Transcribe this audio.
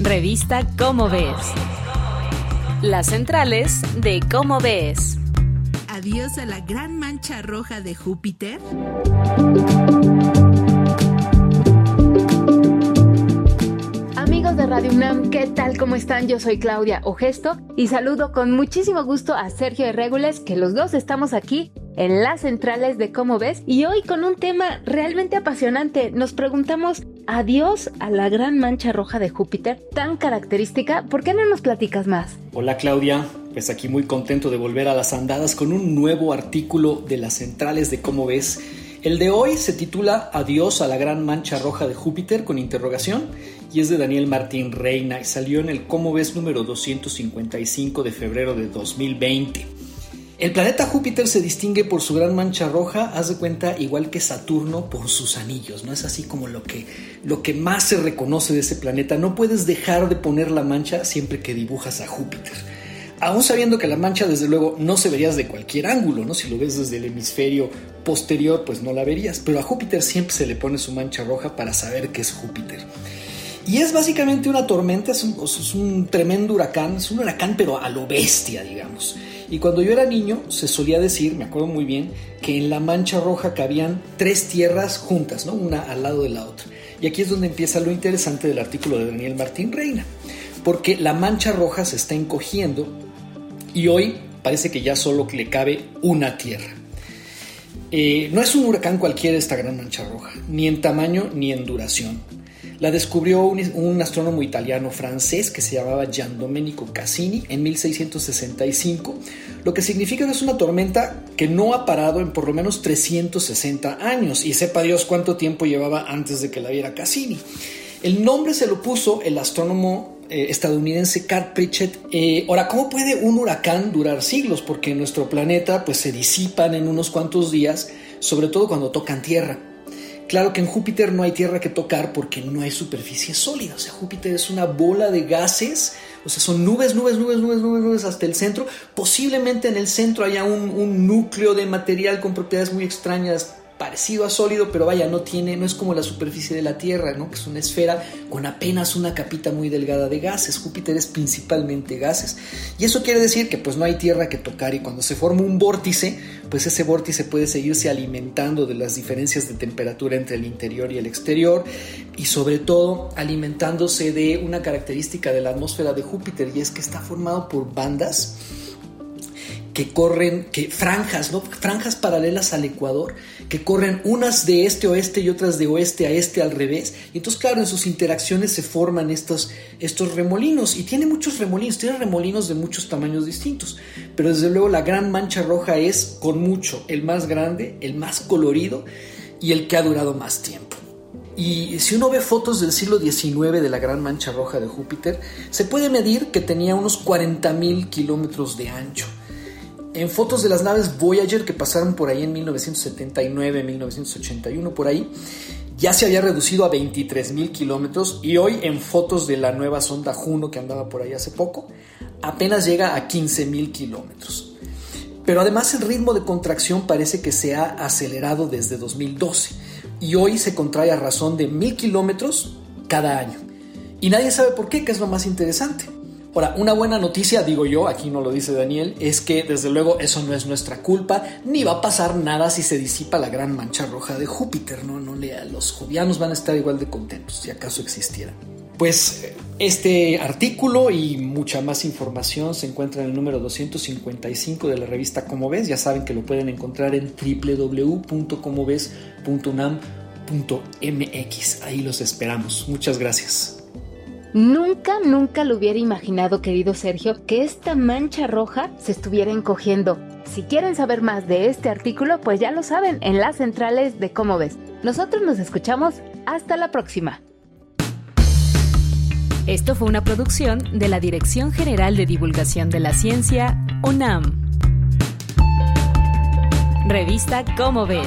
Revista Cómo Ves. Las centrales de Cómo Ves. Adiós a la gran mancha roja de Júpiter. Amigos de Radio UNAM, ¿qué tal? ¿Cómo están? Yo soy Claudia Ogesto y saludo con muchísimo gusto a Sergio de Regules, que los dos estamos aquí en las centrales de Cómo ves y hoy con un tema realmente apasionante. Nos preguntamos, adiós a la gran mancha roja de Júpiter, tan característica, ¿por qué no nos platicas más? Hola Claudia, pues aquí muy contento de volver a las andadas con un nuevo artículo de las centrales de Cómo ves. El de hoy se titula Adiós a la gran mancha roja de Júpiter con interrogación y es de Daniel Martín Reina y salió en el Cómo ves número 255 de febrero de 2020. El planeta Júpiter se distingue por su gran mancha roja, haz de cuenta, igual que Saturno por sus anillos, ¿no? Es así como lo que, lo que más se reconoce de ese planeta. No puedes dejar de poner la mancha siempre que dibujas a Júpiter. Aún sabiendo que la mancha, desde luego, no se verías de cualquier ángulo, ¿no? Si lo ves desde el hemisferio posterior, pues no la verías. Pero a Júpiter siempre se le pone su mancha roja para saber que es Júpiter. Y es básicamente una tormenta, es un, tremendo huracán, es un huracán pero a lo bestia, digamos. Y cuando yo era niño se solía decir, me acuerdo muy bien, que en la mancha roja cabían tres tierras juntas, ¿no? una al lado de la otra. Y aquí es donde empieza lo interesante del artículo de Daniel Martín Reina, porque la mancha roja se está encogiendo y hoy parece que ya solo le cabe una tierra. Eh, no es un huracán cualquiera esta gran mancha roja, ni en tamaño ni en duración. La descubrió un, astrónomo italiano francés que se llamaba Gian Domenico Cassini en 1665, lo que significa que es una tormenta que no ha parado en por lo menos 360 años y sepa Dios cuánto tiempo llevaba antes de que la viera Cassini. El nombre se lo puso el astrónomo eh, estadounidense Carl Pritchett. Eh, ahora, ¿cómo puede un huracán durar siglos? Porque en nuestro planeta pues se disipan en unos cuantos días, sobre todo cuando tocan tierra. Claro que en Júpiter no hay tierra que tocar porque no hay superficie sólida. O sea, Júpiter es una bola de gases, o sea, son nubes, nubes, nubes, nubes, nubes, nubes hasta el centro. Posiblemente en el centro haya un, un núcleo de material con propiedades muy extrañas, parecido a sólido, pero vaya, no tiene, no es como la superficie de la Tierra, ¿no? Que es una esfera con apenas una capita muy delgada de gases. Júpiter es principalmente gases. Y eso quiere decir que pues no hay tierra que tocar y cuando se forma un vórtice, pues ese vórtice puede seguirse alimentando de las diferencias de temperatura entre el interior y el exterior y sobre todo alimentándose de una característica de la atmósfera de Júpiter y es que está formado por bandas que corren, que franjas, ¿no? Franjas paralelas al Ecuador, que corren unas de este a oeste y otras de oeste a este al revés. Y entonces, claro, en sus interacciones se forman estos, estos remolinos. Y tiene muchos remolinos, tiene remolinos de muchos tamaños distintos. Pero desde luego la gran mancha roja es, con mucho, el más grande, el más colorido y el que ha durado más tiempo. Y si uno ve fotos del siglo XIX de la Gran Mancha Roja de Júpiter, se puede medir que tenía unos 40.000 kilómetros de ancho en fotos de las naves Voyager que pasaron por ahí en 1979, 1981, por ahí, ya se había reducido a 23 mil kilómetros y hoy en fotos de la nueva sonda Juno que andaba por ahí hace poco, apenas llega a 15 mil kilómetros. Pero además el ritmo de contracción parece que se ha acelerado desde 2012 y hoy se contrae a razón de mil kilómetros cada año. Y nadie sabe por qué, que es lo más interesante. Ahora, una buena noticia, digo yo, aquí no lo dice Daniel, es que desde luego eso no es nuestra culpa, ni va a pasar nada si se disipa la gran mancha roja de Júpiter, ¿no? no los jovianos van a estar igual de contentos, si acaso existiera. Pues este artículo y mucha más información se encuentra en el número 255 de la revista Como ves, ya saben que lo pueden encontrar en www.comoves.unam.mx. Ahí los esperamos. Muchas gracias. Nunca, nunca lo hubiera imaginado, querido Sergio, que esta mancha roja se estuviera encogiendo. Si quieren saber más de este artículo, pues ya lo saben en las centrales de Cómo ves. Nosotros nos escuchamos. Hasta la próxima. Esto fue una producción de la Dirección General de Divulgación de la Ciencia, UNAM. Revista Cómo ves.